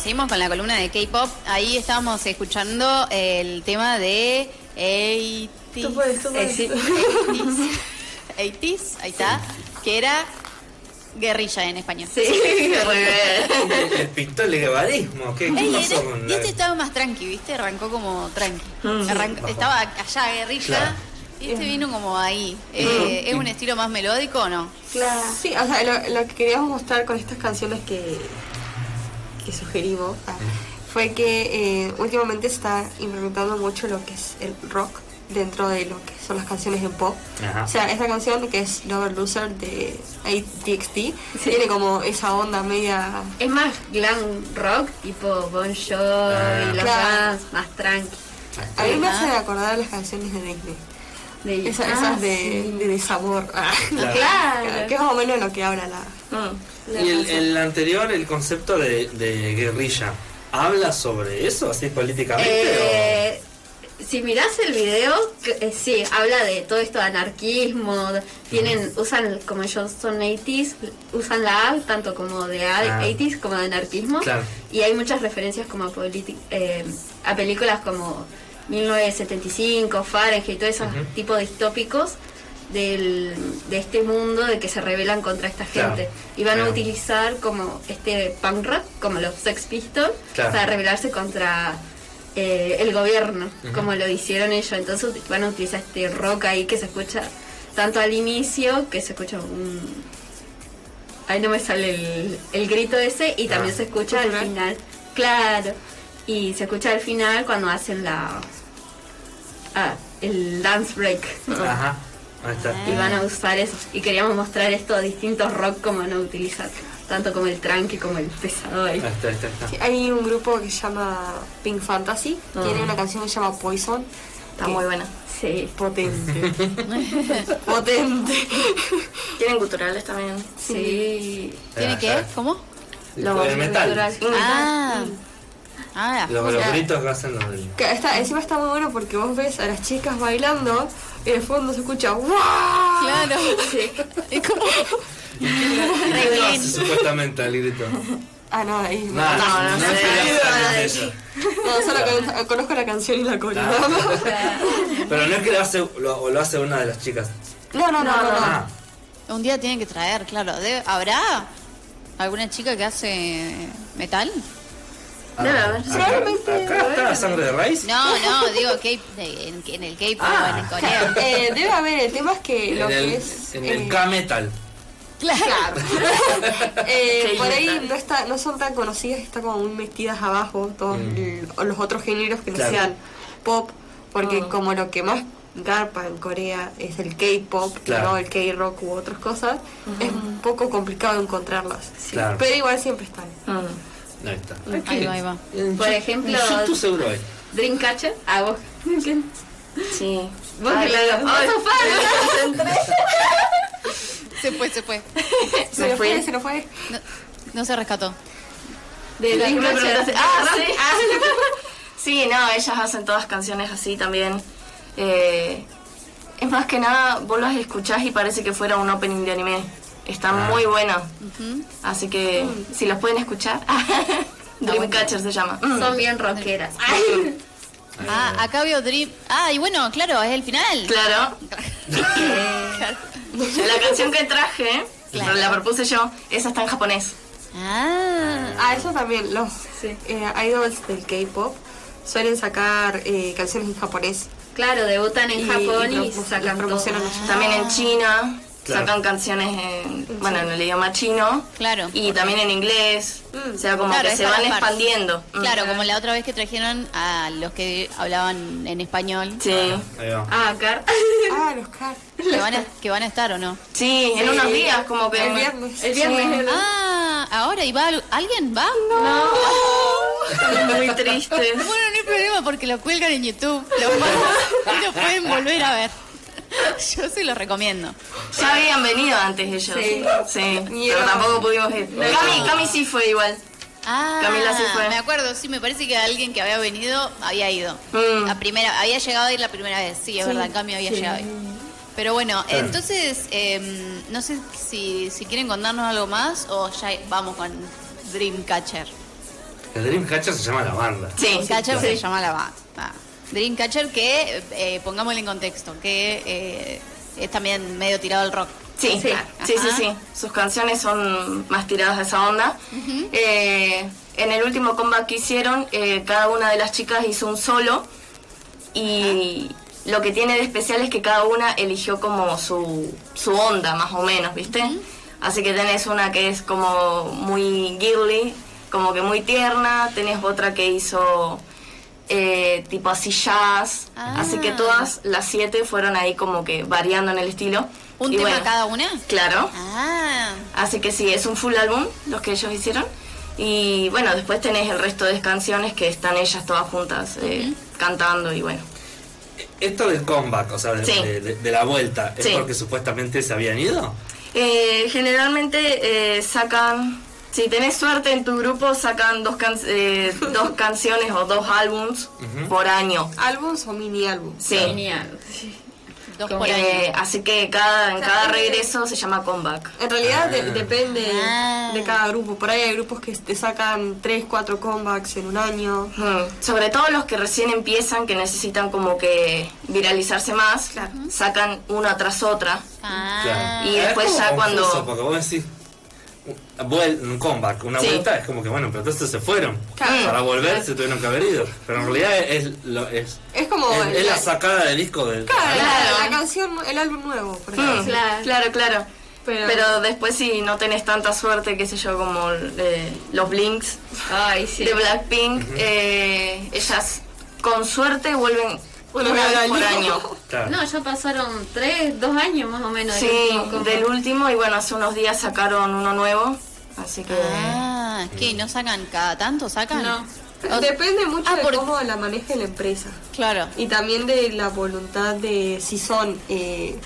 Seguimos con la columna de K-pop. Ahí estábamos escuchando el tema de 80s. Tú puedes, tú puedes. 80s, 80s, ahí está. Que era guerrilla en español. Sí, muy bien. El pistol de guevadismo, ¿qué, qué Ey, pasó con y este estaba más tranqui, ¿viste? Arrancó como tranqui. Mm. Estaba allá guerrilla. Claro. Y este vino como ahí. Eh, ¿Es un estilo más melódico o no? Claro. Sí, o sea, lo, lo que queríamos mostrar con estas canciones que, que sugerimos ah, fue que eh, últimamente se está implementando mucho lo que es el rock dentro de lo que son las canciones en pop. Ajá. O sea, esta canción que es Lover Loser de ATXT tiene como esa onda media... Es más glam rock, tipo Bon Jovi Ah. y los Claro. más, más tranqui. A mí me hace acordar las canciones de Disney. De- Esa- Ah, esas de, sí. de desamor. Ah. Claro. Claro. Que es más o menos lo que habla la... Mm. la Y el, el anterior, el concepto de, de guerrilla, ¿habla sobre eso, así políticamente? Eh, si mirás el video, eh, sí, habla de todo esto de anarquismo. Tienen, usan, como ellos son 80s, usan la A tanto como de Ah. 80s como de anarquismo. Claro. Y hay muchas referencias como a, eh, a películas como 1975, Fahrenheit, y todos esos Ujú. tipos distópicos del, de este mundo de que se rebelan contra esta Claro. gente. Y van a Claro. utilizar como este punk rock, como los Sex Pistols, Claro. para rebelarse contra eh, el gobierno, como lo hicieron ellos. Entonces van a utilizar este rock ahí que se escucha tanto al inicio, que se escucha un... Ahí no me sale el, el grito ese, y también Ah. se escucha al final. Claro. Y se escucha al final cuando hacen la... Ah, el dance break. Ajá, ahí está. Y van a usar eso. Y queríamos mostrar estos distintos rock como van a utilizar. Tanto como el tranqui como el pesado ahí. Ahí está, ahí está. Sí, hay un grupo que se llama Pink Fantasy. Tiene una canción que se llama Poison. Está que- muy buena. Sí. Potente. Potente. Tienen guturales también. Sí. ¿Tiene Ah, qué? ¿Cómo? Lo el metal. natural. Ah. Ah, Los, los gritos que hacen los del... Que está, encima está muy bueno porque vos ves a las chicas bailando y de fondo se escucha ¡Wow! Claro. Es como. ¿Y qué hace supuestamente el grito? Ah, no, ahí no. No, no, no sé. No, solo con- conozco la canción y la coreo. Ah. Pero no es que lo hace, lo, o lo hace una de las chicas. No, no, no, no. no. Ah, Un día tienen que traer, claro. ¿Habrá alguna chica que hace metal? Debe haber. acá, acá está la sangre de raíz. No, no, digo K- en, en el K-pop, Ah. en Corea. Eh, debe haber, el tema es que lo En el, que es. en eh, el K-Metal. Claro. eh, por ahí no está, no son tan conocidas, están como muy metidas abajo todos Mm. el- o los otros géneros que no Claro. sean pop, porque Mm. como lo que más garpa en Corea es el K-pop, Claro. no el K-rock u otras cosas, es un poco complicado encontrarlas. Claro. Pero igual siempre están. Mm. Ahí está. Ahí va, ahí va. Por ejemplo- YouTube seguro hay. Dreamcatcher. Ah, vos. Sí. Vos que la. Se fue, se fue. Se fue, se nos fue. No, no se rescató. De Dreamcatcher. Ah, sí. Sí, no, ellas hacen todas canciones así también. Eh, es más que nada, vos las escuchás y parece que fuera un opening de anime. Está Ah. muy buena. Ujú. Así que, si los pueden escuchar. Dreamcatcher se llama. Mm. Son bien rockeras. Ah, acá veo Dream. Ah, y bueno, claro, es el final. Claro. La canción que traje, Claro. la propuse yo, esa está en japonés. Ah. Ah, eso también, los Sí. eh, idols del K-pop suelen sacar eh, canciones en japonés. Claro, debutan en Y- Japón y sacan promocionan. También en China Claro. sacan canciones en, bueno, en el idioma chino. Claro. Y también en inglés. Mm. O sea, como Claro, que se van par. expandiendo. Mm. Claro, como la otra vez que trajeron a los que hablaban en español. Sí. Ah, Car. Ah, los car. Que van a, que van a estar o no. Sí, en unos días como que... El viernes. El viernes. ¿no? Ah, ahora, ¿y va al- alguien? ¿Va? Muy triste. Bueno, no hay problema porque lo cuelgan en YouTube. Lo, y lo pueden volver a ver. Yo se lo recomiendo. Ya habían venido antes ellos. Sí. Sí, pero tampoco pudimos ir. Cami, Cami sí fue igual. Ah, Camila sí fue. me acuerdo, sí, me parece que alguien que había venido había ido. Mm. La primera, había llegado a ir la primera vez, sí, es verdad, en cambio había llegado a ir. Pero bueno, Claro. entonces, em, no sé si, si quieren contarnos algo más o ya vamos con Dreamcatcher. El Dreamcatcher se llama la banda. Sí, Dreamcatcher sí. se llama la banda. Ah, Dreamcatcher que, eh, pongámosle en contexto, que eh, es también medio tirado al rock. Sí, Sí. sí, sí, sí, Ajá. sí. Sus canciones son más tiradas a esa onda. Eh, en el último comeback que hicieron, eh, cada una de las chicas hizo un solo y lo que tiene de especial es que cada una eligió como su, su onda, más o menos, ¿viste? Así que tenés una que es como muy girly, como que muy tierna, tenés otra que hizo eh, tipo así jazz, Ah. así que todas las siete fueron ahí como que variando en el estilo. ¿Un Y tema bueno, cada una? Claro. Ah, Así que sí, es un full álbum los que ellos hicieron. Y bueno, después tenés el resto de canciones que están ellas todas juntas eh, cantando y bueno. Esto del comeback, o sea, de, Sí. de- de- de la vuelta, ¿es Sí. porque supuestamente se habían ido? Eh, generalmente eh, sacan, si tenés suerte en tu grupo, sacan dos, can- eh, dos canciones o dos álbums por año. ¿Álbums o mini álbums? Sí. Dos por Eh, año. así que cada, en cada regreso se llama comeback. En realidad de- Ah. depende Ah. de cada grupo. Por ahí hay grupos que te sacan 3, 4 comebacks en un año. Mm, Sobre todo los que recién empiezan, que necesitan como que viralizarse más, Claro. sacan una tras otra. Ah, Y Es después ya confuso, cuando- Porque vos decís, un- comeback, una Sí. vuelta, es como que bueno, pero entonces se fueron. Claro. Para volver se tuvieron que haber ido. Pero en realidad es, lo, es, Es como es, es la sacada de disco del. Claro, Claro. La, la canción, el álbum nuevo, por Mm, ejemplo. Claro. claro, claro. Pero- Pero, después si no tenés tanta suerte, qué sé yo, como eh, los Blinks Ay, sí. de Blackpink, eh, ellas con suerte vuelven Una una vez al por año. año. Claro. No, ya pasaron tres, dos años más o menos. Sí, del último y bueno, hace unos días sacaron uno nuevo, así que... Ah, ¿qué? ¿No sacan cada tanto? ¿Sacan? No. O- Depende mucho Ah, de por- cómo la maneje la empresa. Claro. Y también de la voluntad de si son eh,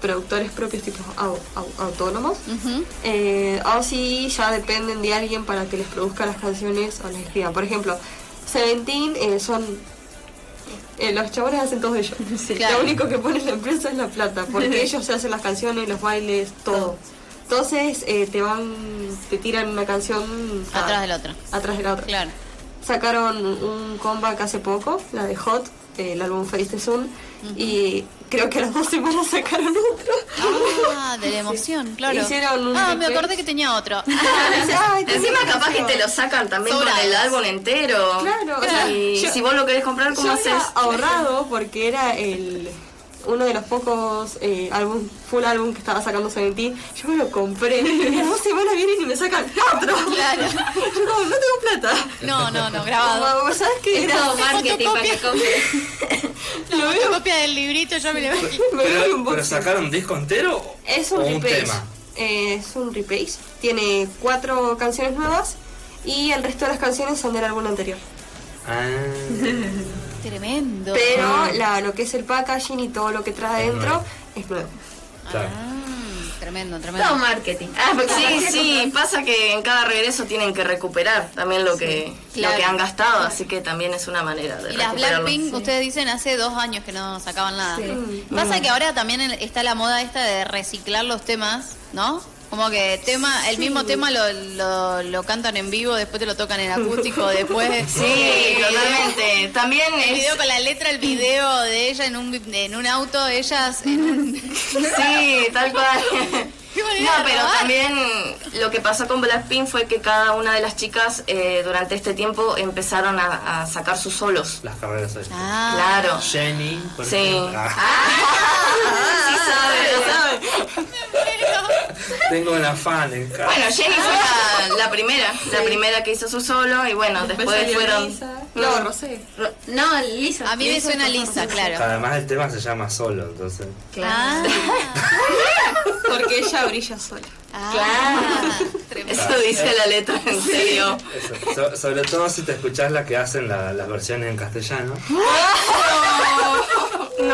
productores propios, tipo au- au- autónomos. Eh, o si ya dependen de alguien para que les produzca las canciones o las escriba. Por ejemplo, Seventeen eh, son. Eh, los chabones hacen todo ellos. claro. Lo único que pone la empresa es la plata, porque ellos se hacen las canciones, los bailes, todo. Entonces eh, te van, te tiran una canción Atrás de la otra. atrás de la otra. Claro. Sacaron un comeback hace poco, la de Hot, el álbum Face the Sun, y creo que a las dos semanas sacaron otro. Ah, de la emoción, claro. Hicieron un ah, me acordé que tenía otro. Ay, Encima capaz que te lo sacan también con Sobradas. el álbum entero. Claro, o sea, y yo- si vos lo querés comprar, ¿cómo Yo haces? había ahorrado porque era el uno de los pocos eh, álbum, full álbum que estaba sacando Seventeen. Yo me lo compré. Y a dos semanas vienen y me sacan otro. Claro. Yo como, no tengo plata. No, no, no, grabado. Como, ¿Sabes qué? Es Era, todo marketing para que compres. Lo veo copia del librito, yo me lo un Pero, pero sacaron un disco entero Es o un un replace. tema. Eh, es un replace. Tiene cuatro canciones nuevas y el resto de las canciones son del álbum anterior. Ah, Tremendo. Pero la, lo que es el packaging y todo lo que trae Es dentro nuevo. es nuevo. claro. Ah, tremendo, Todo tremendo. marketing. Ah, sí, sí, pasa que en cada regreso tienen que recuperar también lo que, claro. lo que han gastado, así que también es una manera de Y las. Blackpink, ustedes dicen, hace dos años que no sacaban nada. Sí. Pasa que ahora también está la moda esta de reciclar los temas, ¿no? Como que tema, el mismo tema lo, lo, lo cantan en vivo, después te lo tocan en acústico, después... Sí, totalmente. También El es... video con la letra, el video de ella en un, en un auto, ellas en un... Sí, tal cual. Qué No, pero robar. también lo que pasó con Blackpink fue que cada una de las chicas eh, durante este tiempo empezaron a, a sacar sus solos. Las carreras. Ah, Claro. Jenny, por Sí. Ah, Sí sabe. Tengo una fan en casa. Bueno, Jenny fue la, la primera, la primera que hizo su solo y bueno, después fueron... Lisa. No. Rosé. No, Lisa. A mí me suena lisa, claro. Además el tema se llama solo, entonces. Ah, Porque ella brilla sola. ah, tremendo. Eso dice la letra, en serio. Eso. So- sobre todo si te escuchás la que hacen la- las versiones en castellano.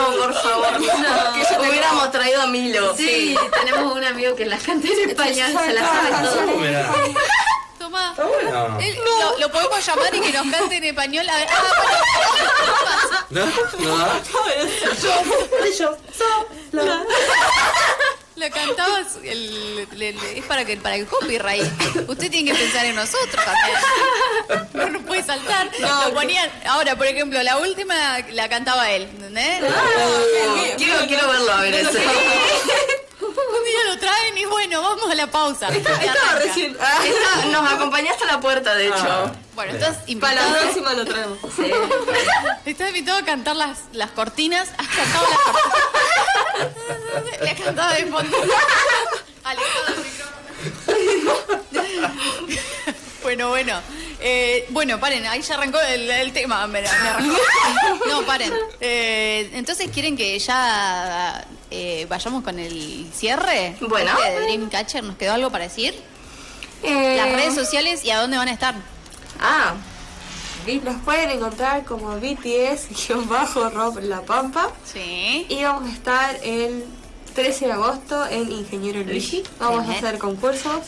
No, por favor. No. Hubiéramos traído a Milo. Sí, tenemos un amigo que las canta en español, se las sabe Ah, todo. Tomá. Está bueno. Él- lo, lo podemos llamar y que nos cante en español. A ver, ah, ¿No? ¿No? bueno, La cantaba, el- le- le- es para que para el copyright. Usted tiene que pensar en nosotros también. No nos puede saltar. Lo ponían, ahora, por ejemplo, la última la cantaba él, ¿entendés? Quiero, quiero verlo a ver eso. Un día lo traen y bueno, vamos a la pausa. Estaba recién. Ah, nos acompañaste a la puerta, de hecho. Bueno, estás para la invitado, próxima lo traemos. estás invitado a cantar las, las cortinas. Has cantado las cortinas. La cantaba de fondo. Alejado del micrófono. Bueno, bueno. Eh, bueno, paren, ahí ya arrancó el, el tema. Me, me arrancó. No, paren. Eh, entonces, ¿quieren que ya eh, vayamos con el cierre? Bueno. de Dreamcatcher, ¿nos quedó algo para decir? Eh, Las redes sociales y a dónde van a estar. Ah, Nos pueden encontrar como BTS-Rob La Pampa. Sí. Y vamos a estar el 13 de agosto en Ingeniero Luigi. Vamos a hacer concursos,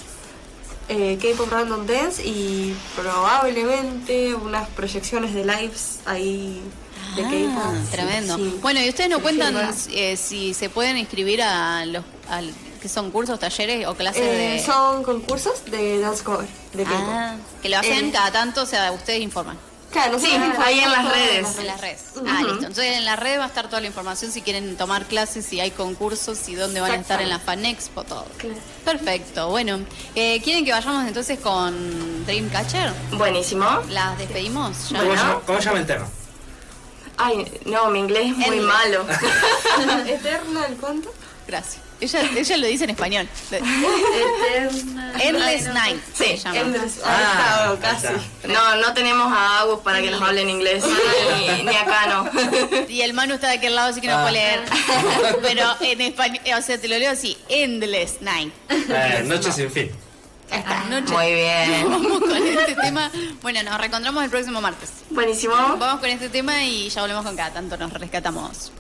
eh, K-Pop Random Dance y probablemente unas proyecciones de lives ahí de Ah, K-Pop. tremendo. Sí. Bueno, y ustedes nos cuentan eh, si se pueden inscribir a los al, que son cursos, talleres o clases Eh, de Son concursos de dance cover, de. Ah, que lo hacen Eh, cada tanto, o sea, ustedes informan. Claro, Sí, ahí en las redes. En las redes. Ah, listo. Entonces en las redes va a estar toda la información si quieren tomar clases, si hay concursos y dónde van a estar en la Fan Expo, todo. Claro. Perfecto. Bueno, eh, ¿quieren que vayamos entonces con Dreamcatcher? buenísimo. ¿Las despedimos? Ya? ¿Cómo, llama, cómo llama el tema? Ay, no, mi inglés es muy malo. Eternal, ¿cuánto? Gracias. Ella, ella lo dice en español. Eterna. Endless Ay, no. Night se Sí, llama. Endless. Ah, casi. No, no tenemos a Agus para que nos hable en inglés. Ni, ni acá no. Y el Manu está de aquel lado, así que no Ah. puede leer. Pero en español, o sea, te lo leo así: Endless Night. Eh, Noche sin fin. Esta noche. Muy bien. Vamos con este tema. Bueno, nos reencontramos el próximo martes. Buenísimo. Vamos con este tema y ya volvemos con cada tanto nos rescatamos.